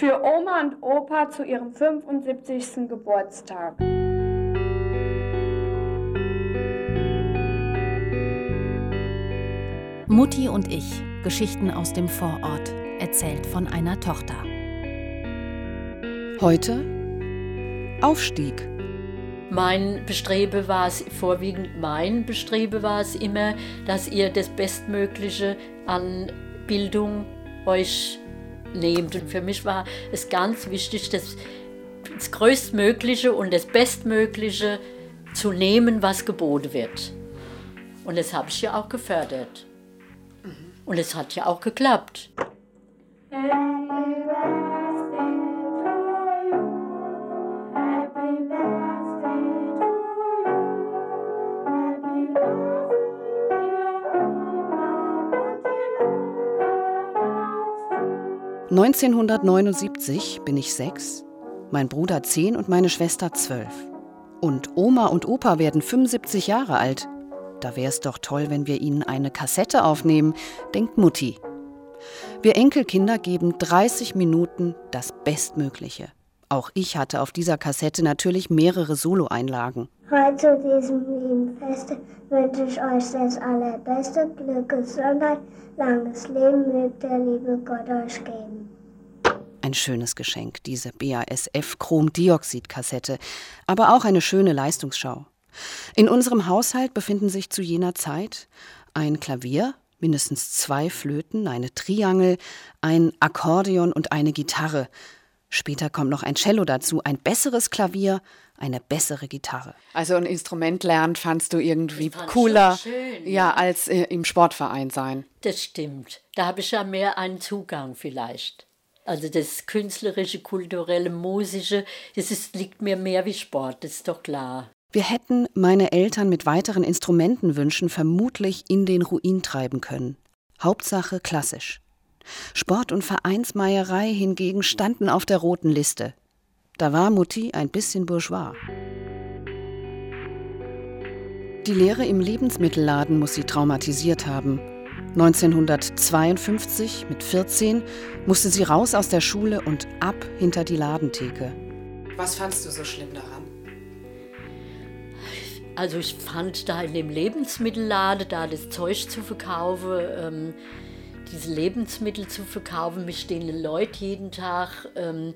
Für Oma und Opa zu ihrem 75. Geburtstag. Mutti und ich, Geschichten aus dem Vorort, erzählt von einer Tochter. Heute Aufstieg. Mein Bestrebe war es, vorwiegend mein Bestrebe war es immer, dass ihr das Bestmögliche an Bildung euch nehmt. Und für mich war es ganz wichtig, das, das Größtmögliche und das Bestmögliche zu nehmen, was geboten wird. Und das habe ich ja auch gefördert. Und es hat ja auch geklappt. 1979 bin ich sechs, mein Bruder zehn und meine Schwester zwölf. Und Oma und Opa werden 75 Jahre alt. Da wäre es doch toll, wenn wir ihnen eine Kassette aufnehmen, denkt Mutti. Wir Enkelkinder geben 30 Minuten das Bestmögliche. Auch ich hatte auf dieser Kassette natürlich mehrere Solo-Einlagen. Heute zu diesem lieben Feste wünsche ich euch das allerbeste Glück, Gesundheit, langes Leben mögt der liebe Gott euch geben. Ein schönes Geschenk, diese BASF Chromdioxid-Kassette, aber auch eine schöne Leistungsschau. In unserem Haushalt befinden sich zu jener Zeit ein Klavier, mindestens zwei Flöten, eine Triangel, ein Akkordeon und eine Gitarre. Später kommt noch ein Cello dazu, ein besseres Klavier, eine bessere Gitarre. Also ein Instrument lernen fandst du irgendwie cooler, schön, ja, ja, als äh, im Sportverein sein. Das stimmt. Da habe ich ja mehr einen Zugang vielleicht. Also das künstlerische, kulturelle, musische, das ist, liegt mir mehr wie Sport, das ist doch klar. Wir hätten meine Eltern mit weiteren Instrumentenwünschen vermutlich in den Ruin treiben können. Hauptsache klassisch. Sport und Vereinsmeierei hingegen standen auf der roten Liste. Da war Mutti ein bisschen bourgeois. Die Lehre im Lebensmittelladen muss sie traumatisiert haben. 1952, mit 14, musste sie raus aus der Schule und ab hinter die Ladentheke. Was fandst du so schlimm daran? Also ich fand da in dem Lebensmittelladen, da das Zeug zu verkaufen, ähm, diese Lebensmittel zu verkaufen, mich stehen Leute jeden Tag, ähm,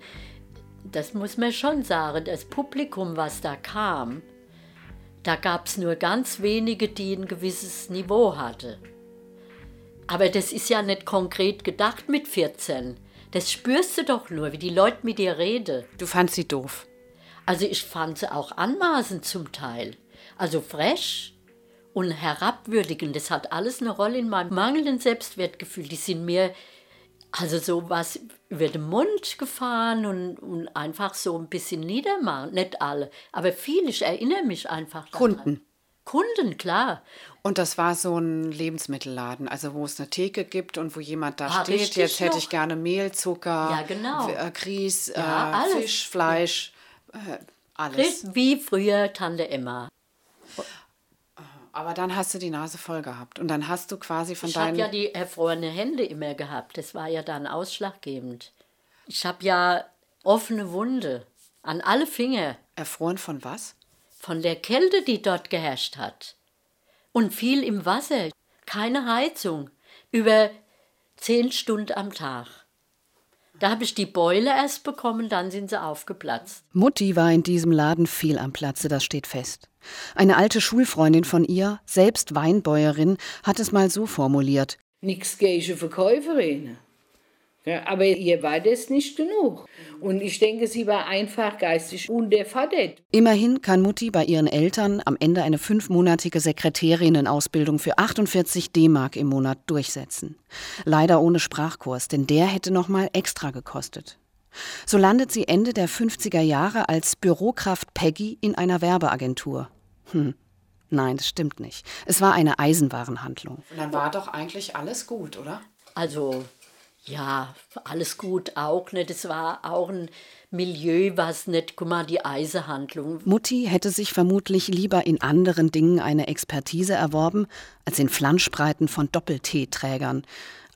das muss man schon sagen, das Publikum, was da kam, da gab es nur ganz wenige, die ein gewisses Niveau hatten. Aber das ist ja nicht konkret gedacht mit 14. Das spürst du doch nur, wie die Leute mit dir reden. Du fandst sie doof. Also ich fand sie auch anmaßend zum Teil. Also frech und herabwürdigend, das hat alles eine Rolle in meinem mangelnden Selbstwertgefühl. Die sind mir also so was über den Mund gefahren und, und einfach so ein bisschen niedermachen. Nicht alle, aber viele, ich erinnere mich einfach daran. Kunden. Kunden, klar. Und das war so ein Lebensmittelladen, also wo es eine Theke gibt und wo jemand da ah, steht, jetzt hätte ich gerne Mehl, Zucker, ja, genau. Äh, Grieß, ja, äh, Fisch, Fleisch, äh, alles. Wie früher Tante Emma. Aber dann hast du die Nase voll gehabt und dann hast du quasi von ich deinen... Ich habe ja die erfrorene Hände immer gehabt. Das war ja dann ausschlaggebend. Ich habe ja offene Wunde an alle Finger. Erfroren von was? Von der Kälte, die dort geherrscht hat. Und viel im Wasser. Keine Heizung. Über zehn Stunden am Tag. Da habe ich die Beule erst bekommen, dann sind sie aufgeplatzt. Mutti war in diesem Laden viel am Platze, das steht fest. Eine alte Schulfreundin von ihr, selbst Weinbäuerin, hat es mal so formuliert. Nix gegen Verkäuferin. Ja, aber ihr war das nicht genug. Und ich denke, sie war einfach geistig unterfordert. Immerhin kann Mutti bei ihren Eltern am Ende eine fünfmonatige Sekretärinnenausbildung für 48 D-Mark im Monat durchsetzen. Leider ohne Sprachkurs, denn der hätte noch mal extra gekostet. So landet sie Ende der 50er Jahre als Bürokraft Peggy in einer Werbeagentur. Hm. Nein, das stimmt nicht. Es war eine Eisenwarenhandlung. Und dann war doch eigentlich alles gut, oder? Also, ja, alles gut auch nicht. Es war auch ein Milieu, was nicht, guck mal, die Eisenhandlung. Mutti hätte sich vermutlich lieber in anderen Dingen eine Expertise erworben, als in Flanschbreiten von Doppelteeträgern.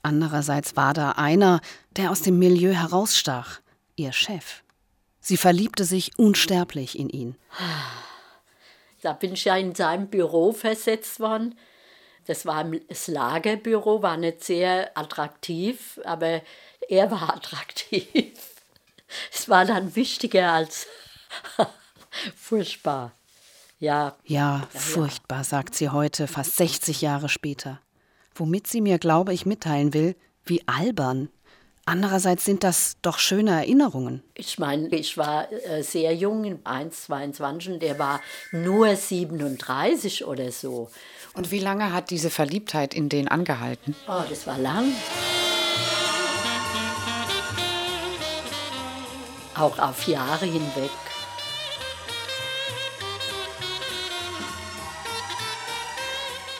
Andererseits war da einer, der aus dem Milieu herausstach. ihr Chef. Sie verliebte sich unsterblich in ihn. Da bin ich ja in seinem Büro versetzt worden. Das war das Lagerbüro, war nicht sehr attraktiv, aber er war attraktiv. Es war dann wichtiger als furchtbar. Ja. Ja, furchtbar, sagt sie heute, fast 60 Jahre später. Womit sie mir, glaube ich, mitteilen will, wie albern. Andererseits sind das doch schöne Erinnerungen. Ich meine, ich war äh, sehr jung, 1, 22, und der war nur 37 oder so. Und wie lange hat diese Verliebtheit in den angehalten? Oh, das war lang. Auch auf Jahre hinweg.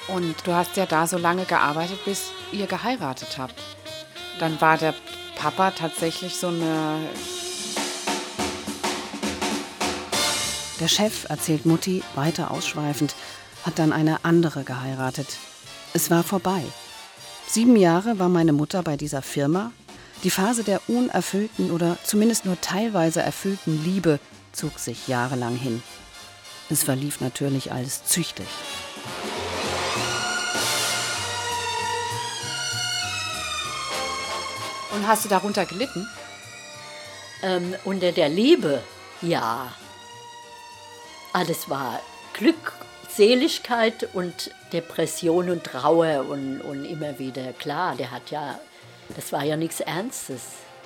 Und du hast ja da so lange gearbeitet, bis ihr geheiratet habt. Dann war der Papa tatsächlich so eine. Der Chef, erzählt Mutti weiter ausschweifend, hat dann eine andere geheiratet. Es war vorbei. Sieben Jahre war meine Mutter bei dieser Firma. Die Phase der unerfüllten oder zumindest nur teilweise erfüllten Liebe zog sich jahrelang hin. Es verlief natürlich alles züchtig. Und hast du darunter gelitten? Ähm, unter der Liebe, ja. Alles war Glück, Seligkeit und Depression und Trauer und, und immer wieder. Klar, der hat ja, das war ja nichts Ernstes.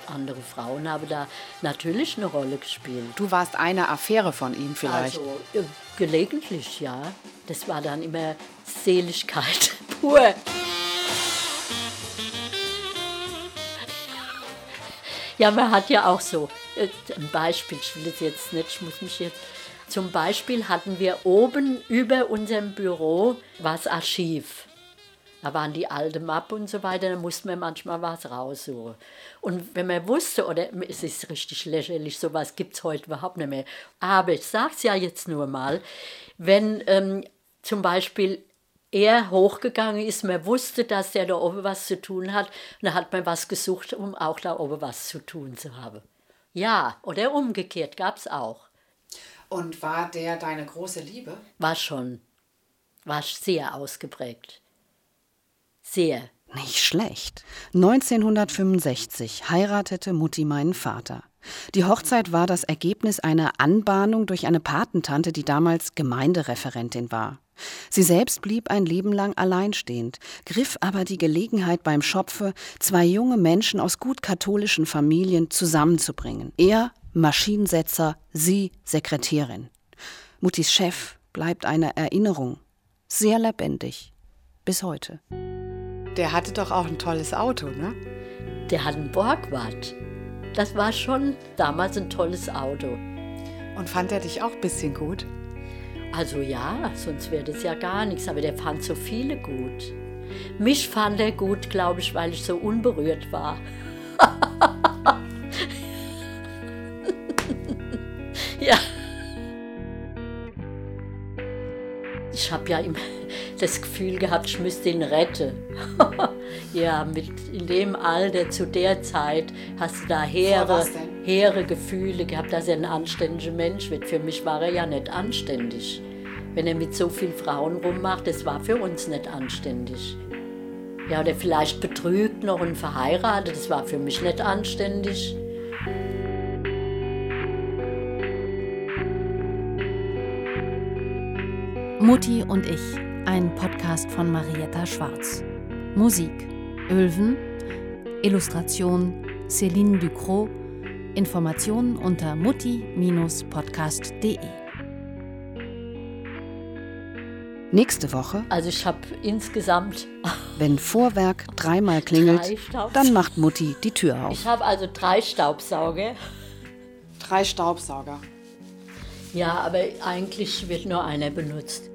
Andere Frauen haben da natürlich eine Rolle gespielt. Du warst eine Affäre von ihm vielleicht. Also äh, gelegentlich, ja. Das war dann immer Seligkeit pur. Ja, man hat ja auch so äh, ein Beispiel, ich will es jetzt nicht, ich muss mich jetzt. Zum Beispiel hatten wir oben über unserem Büro was Archiv. Da waren die alten Mappen und so weiter, da musste man manchmal was raussuchen. Und wenn man wusste, oder es ist richtig lächerlich, sowas gibt es heute überhaupt nicht mehr. Aber ich sage es ja jetzt nur mal, wenn ähm, zum Beispiel er hochgegangen ist, man wusste, dass der da oben was zu tun hat, und dann hat man was gesucht, um auch da oben was zu tun zu haben. Ja, oder umgekehrt gab es auch. Und war der deine große Liebe? War schon. War sehr ausgeprägt. Sehr. Nicht schlecht. 1965 heiratete Mutti meinen Vater. Die Hochzeit war das Ergebnis einer Anbahnung durch eine Patentante, die damals Gemeindereferentin war. Sie selbst blieb ein Leben lang alleinstehend, griff aber die Gelegenheit beim Schopfe, zwei junge Menschen aus gut katholischen Familien zusammenzubringen. Er Maschinensetzer, sie Sekretärin. Muttis Chef bleibt eine Erinnerung, sehr lebendig, bis heute. Der hatte doch auch ein tolles Auto, ne? Der hat ein Borgward. Das war schon damals ein tolles Auto. Und fand er dich auch ein bisschen gut? Also ja, sonst wäre das ja gar nichts. Aber der fand so viele gut. Mich fand er gut, glaube ich, weil ich so unberührt war. ja. Ich habe ja immer das Gefühl gehabt, ich müsste ihn retten. ja, mit, in dem Alter, zu der Zeit, hast du da hehre, hehre Gefühle gehabt, dass er ein anständiger Mensch wird. Für mich war er ja nicht anständig. Wenn er mit so vielen Frauen rummacht, das war für uns nicht anständig. Ja, oder vielleicht betrügt noch und verheiratet, das war für mich nicht anständig. Mutti und ich, ein Podcast von Marietta Schwarz. Musik Ölven, Illustration Céline Ducrot, Informationen unter mutti-podcast.de. Nächste Woche, Also ich habe insgesamt, wenn Vorwerk dreimal klingelt, Drei dann macht Mutti die Tür auf. ich habe also drei Staubsauger. Drei Staubsauger. Ja, aber eigentlich wird nur einer benutzt.